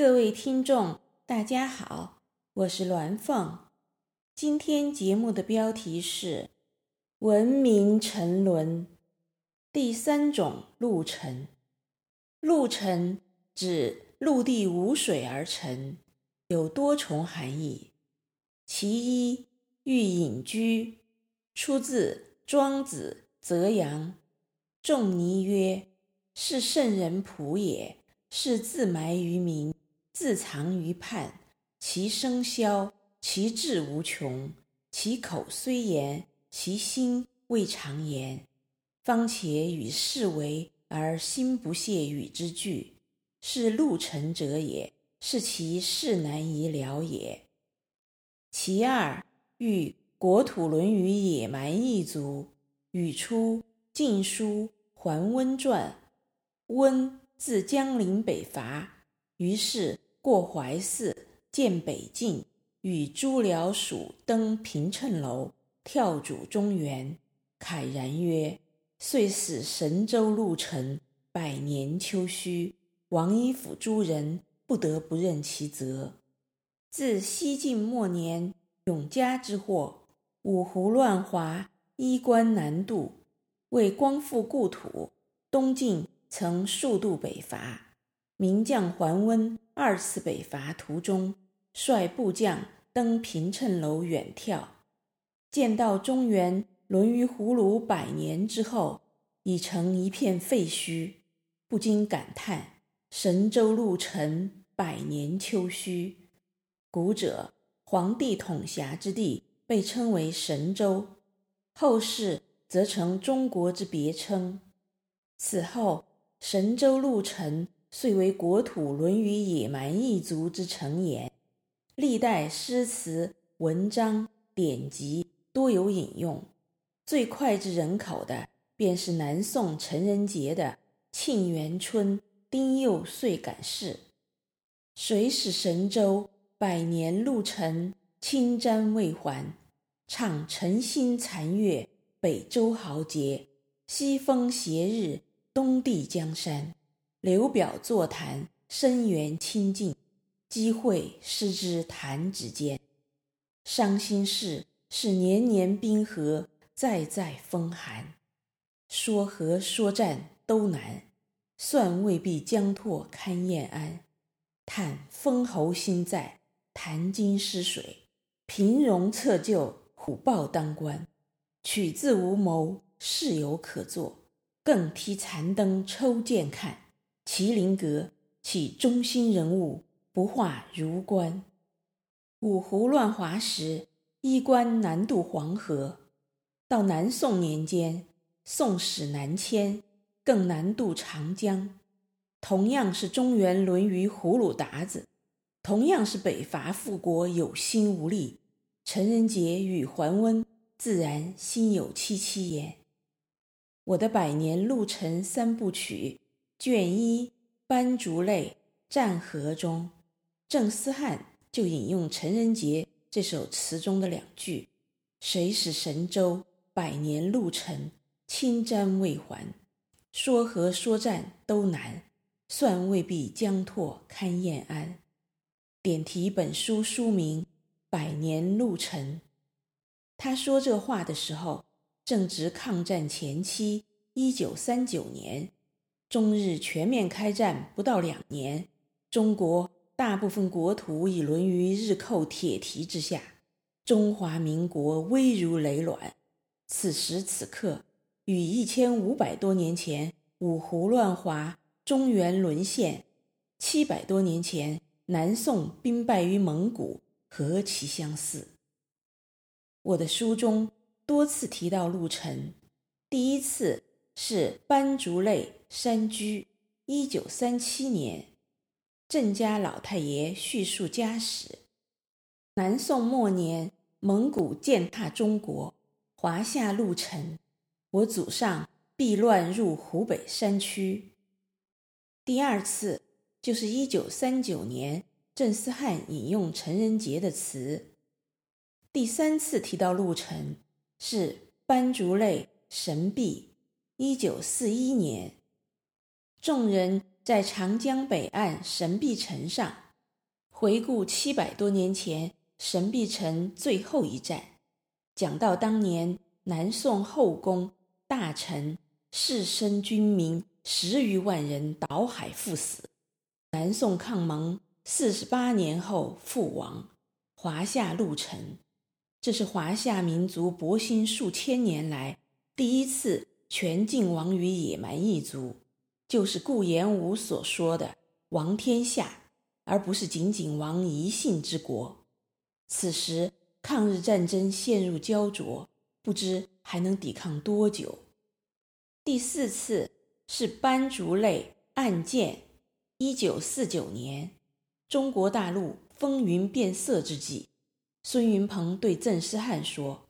各位听众，大家好，我是鸾凤。今天节目的标题是“文明沉沦”，第三种陆沉。陆沉指陆地无水而沉，有多重含义。其一，欲隐居，出自《庄子·泽阳》，仲尼曰：“是圣人仆也，是自埋于民。”自藏于畔，其声萧，其志无穷，其口虽言，其心未尝言。方且与世为而心不屑与之俱，是陆沉者也，是其事难以了也。其二，欲国土沦于野蛮异族。语出《晋书·桓温传》，温自江陵北伐，于是。过淮泗，见北境，与诸僚属登平秤楼，跳渚中原，慨然曰：“遂使神州陆沉，百年丘墟。王衣府诸人不得不任其责。”自西晋末年，永嘉之祸，五胡乱华，衣冠南渡，为光复故土，东晋曾数度北伐。名将桓温二次北伐途中，率部将登平乘楼远眺，见到中原沦于胡虏百年之后，已成一片废墟，不禁感叹：“神州陆沉，百年丘墟。”古者黄帝统辖之地被称为神州，后世则成中国之别称。此后，神州陆沉。遂为国土沦于野蛮异族之成言，历代诗词文章典籍多有引用。最脍炙人口的，便是南宋陈仁杰的《沁园春·丁酉岁感事》：“谁使神州百年路程，侵占未还？唱晨星残月，北周豪杰；西风斜日，东帝江山。”流表作坛，声援清静，积诲失之弹指间。伤心事是年年冰河，再再风寒。说和说战都难，算未必将拓堪俨安。叹封侯心在，谈金失水。平戎侧就，虎豹当关。取自无谋，事有可做，更踢残灯抽剑看。麒麟阁，岂中心人物，不化如官。五胡乱华时，衣冠南渡黄河；到南宋年间，宋史南迁，更南渡长江。同样是中原沦于胡虏鞑子，同样是北伐复国有心无力。陈仁杰与桓温自然心有戚戚焉。我的百年路程三部曲。卷一《斑竹泪·战河》中，郑思翰就引用陈仁杰这首词中的两句：“谁使神州百年陆沉，侵占未还？说和说战都难，算未必将拓堪俨安。”点题本书书名《百年陆沉》。他说这话的时候，正值抗战前期，一九三九年。中日全面开战不到两年，中国大部分国土已沦于日寇铁蹄之下，中华民国危如累卵。此时此刻，与一千五百多年前五胡乱华、中原沦陷，七百多年前南宋兵败于蒙古，何其相似！我的书中多次提到陆沉，第一次是斑竹泪。山居，一九三七年，郑家老太爷叙述家史。南宋末年，蒙古践踏中国，华夏陆沉，我祖上避乱入湖北山区。第二次就是一九三九年，郑思翰引用陈仁杰的词。第三次提到陆沉，是斑竹泪神壁，一九四一年。众人在长江北岸神壁城上回顾七百多年前神臂城最后一战，讲到当年南宋后宫大臣、士绅、军民十余万人倒海赴死。南宋抗蒙四十八年后覆亡，华夏入陈。这是华夏民族博兴数千年来第一次全境亡于野蛮异族，就是顾炎武所说的“亡天下”，而不是仅仅亡一姓之国。此时抗日战争陷入胶着，不知还能抵抗多久。第四次是斑竹类案件。一九四九年，中国大陆风云变色之际，孙云鹏对郑思翰说：“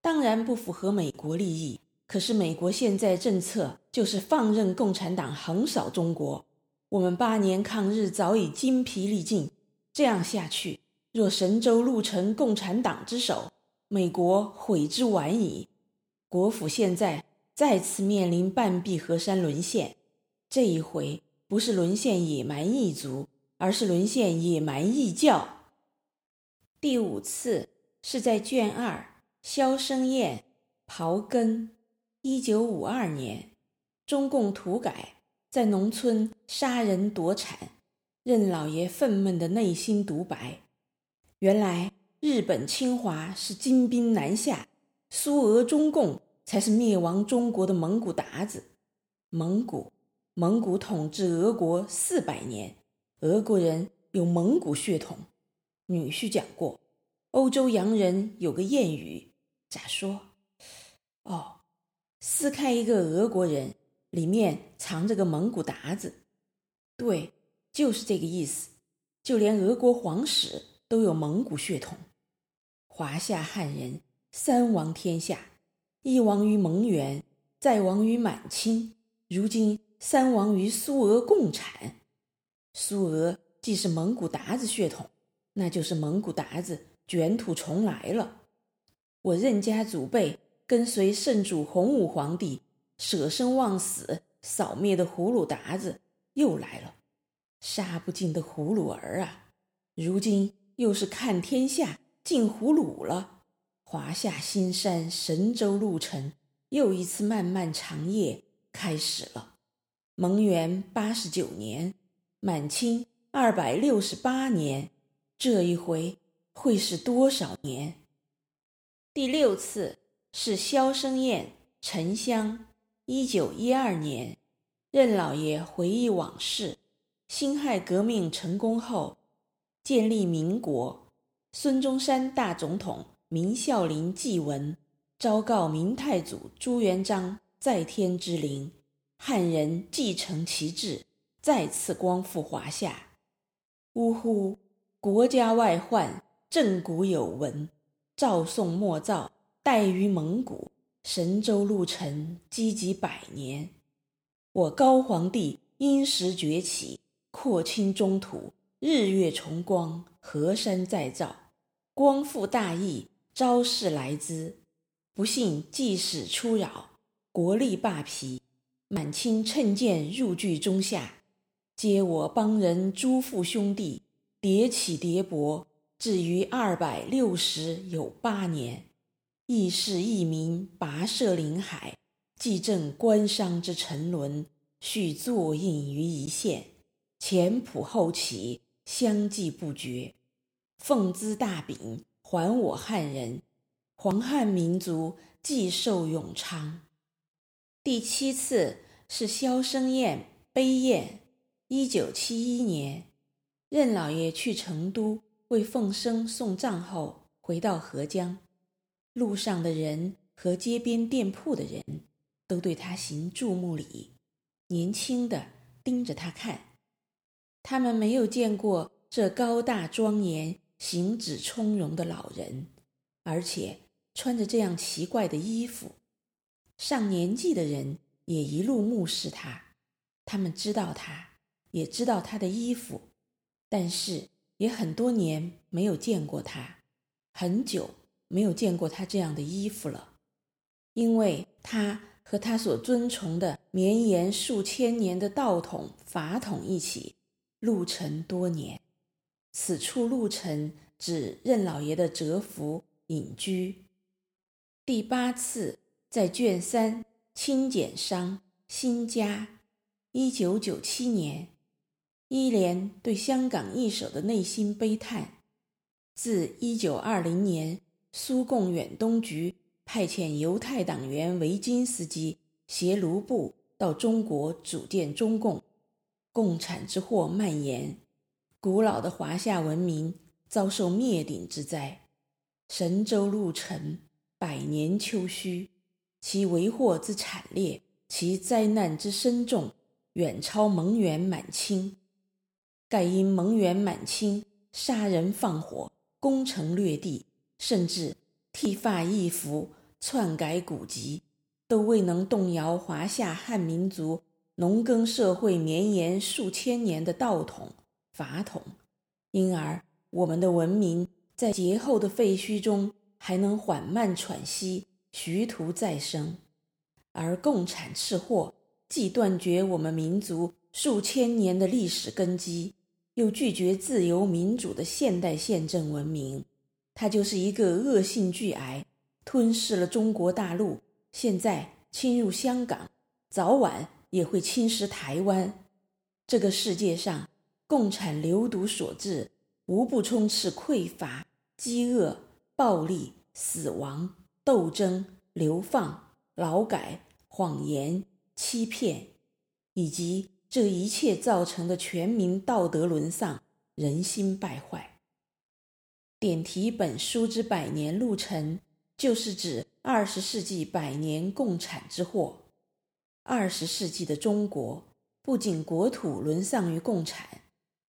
当然不符合美国利益，可是美国现在政策就是放任共产党横扫中国。我们八年抗日早已精疲力尽，这样下去，若神州入成共产党之手，美国悔之晚矣。国府现在再次面临半壁河山沦陷，这一回。”不是沦陷野蛮异族，而是沦陷野蛮异教。第五次是在卷二萧生燕刨根。一九五二年，中共土改，在农村杀人夺产，任老爷愤懑的内心独白：原来日本侵华是金兵南下，苏俄中共才是灭亡中国的蒙古鞑子，蒙古。蒙古统治俄国四百年，俄国人有蒙古血统。女婿讲过，欧洲洋人有个谚语，咋说？哦，撕开一个俄国人，里面藏着个蒙古鞑子。对，就是这个意思。就连俄国皇室都有蒙古血统。华夏汉人三亡天下，一亡于蒙元，再亡于满清，如今。三亡于苏俄共产，苏俄既是蒙古鞑子血统，那就是蒙古鞑子卷土重来了。我任家祖辈跟随圣主洪武皇帝舍生忘死扫灭的葫芦达子又来了，杀不尽的葫芦儿啊！如今又是看天下尽葫芦了，华夏新山神州路程又一次漫漫长夜开始了。蒙元八十九年，满清二百六十八年，这一回会是多少年？第六次是萧生燕沉香，一九一二年，任老爷回忆往事。辛亥革命成功后，建立民国，孙中山大总统明孝陵祭文，昭告明太祖朱元璋在天之灵。汉人继承其志，再次光复华夏。呜呼！国家外患，震古有闻。赵宋末造，待于蒙古。神州路程，积极百年。我高皇帝因时崛起，扩清中土，日月重光，河山再造，光复大义，昭示来兹。不幸济世出扰，国力罢疲。满清趁剑入据中夏，皆我邦人诸父兄弟迭起迭勃，至于二百六十有八年，义士义民跋涉临海，济正官商之沉沦，续作印于一线，前仆后继，相继不绝。奉兹大饼，还我汉人，黄汉民族继寿永昌。第七次是萧生宴悲宴，一九七一年，任老爷去成都为凤生送葬后，回到合江，路上的人和街边店铺的人都对他行注目礼，年轻的盯着他看，他们没有见过这高大庄严、行止从容的老人，而且穿着这样奇怪的衣服。上年纪的人也一路目视他，他们知道他，也知道他的衣服，但是也很多年没有见过他，很久没有见过他这样的衣服了，因为他和他所尊崇的绵延数千年的道统法统一起，路程多年，此处路程指任老爷的蛰伏隐居。第八次在卷三清简商新家，一九九七年，伊莲对香港易手的内心悲叹。自一九二零年，苏共远东局派遣犹太党员维金斯基携卢布到中国组建中共，共产之祸蔓延，古老的华夏文明遭受灭顶之灾。神州路程百年秋虚，其为祸之惨烈，其灾难之深重，远超蒙元满清。盖因蒙元满清杀人放火。攻城略地，甚至剃发易服、篡改古籍，都未能动摇华夏汉民族农耕社会绵延数千年的道统法统。因而，我们的文明在劫后的废墟中还能缓慢喘息，徐图再生。而共产赤祸既断绝我们民族数千年的历史根基。又拒绝自由民主的现代宪政文明，它就是一个恶性巨癌，吞噬了中国大陆，现在侵入香港，早晚也会侵蚀台湾。这个世界上，共产流毒所致，无不充斥匮乏、饥饿、暴力、死亡、斗争、流放、劳改、谎言、欺骗，以及。这一切造成的全民道德沦丧、人心败坏。点题本书之百年路程，就是指二十世纪百年共产之祸。二十世纪的中国，不仅国土沦丧于共产，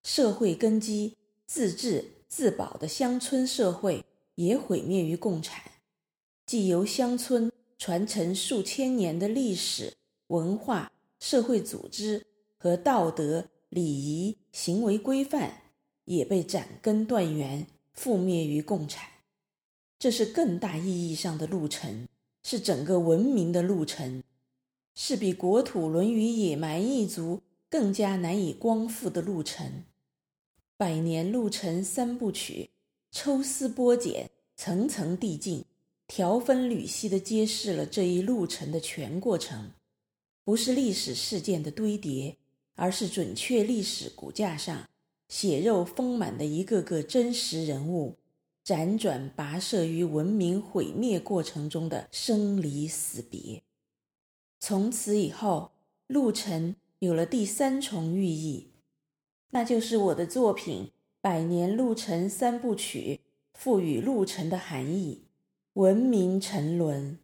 社会根基、自治自保的乡村社会也毁灭于共产。既由乡村传承数千年的历史文化、社会组织。和道德、礼仪、行为规范也被斩根断源，覆灭于共产。这是更大意义上的路程，是整个文明的路程，是比国土沦于野蛮异族更加难以光复的路程。百年路程三部曲，抽丝剥茧，层层递进，条分缕析地揭示了这一路程的全过程，不是历史事件的堆叠。而是准确历史骨架上血肉丰满的一个个真实人物，辗转跋涉于文明毁灭过程中的生离死别。从此以后，路程有了第三重寓意，那就是我的作品《百年路程三部曲》赋予路程的含义：文明沉沦。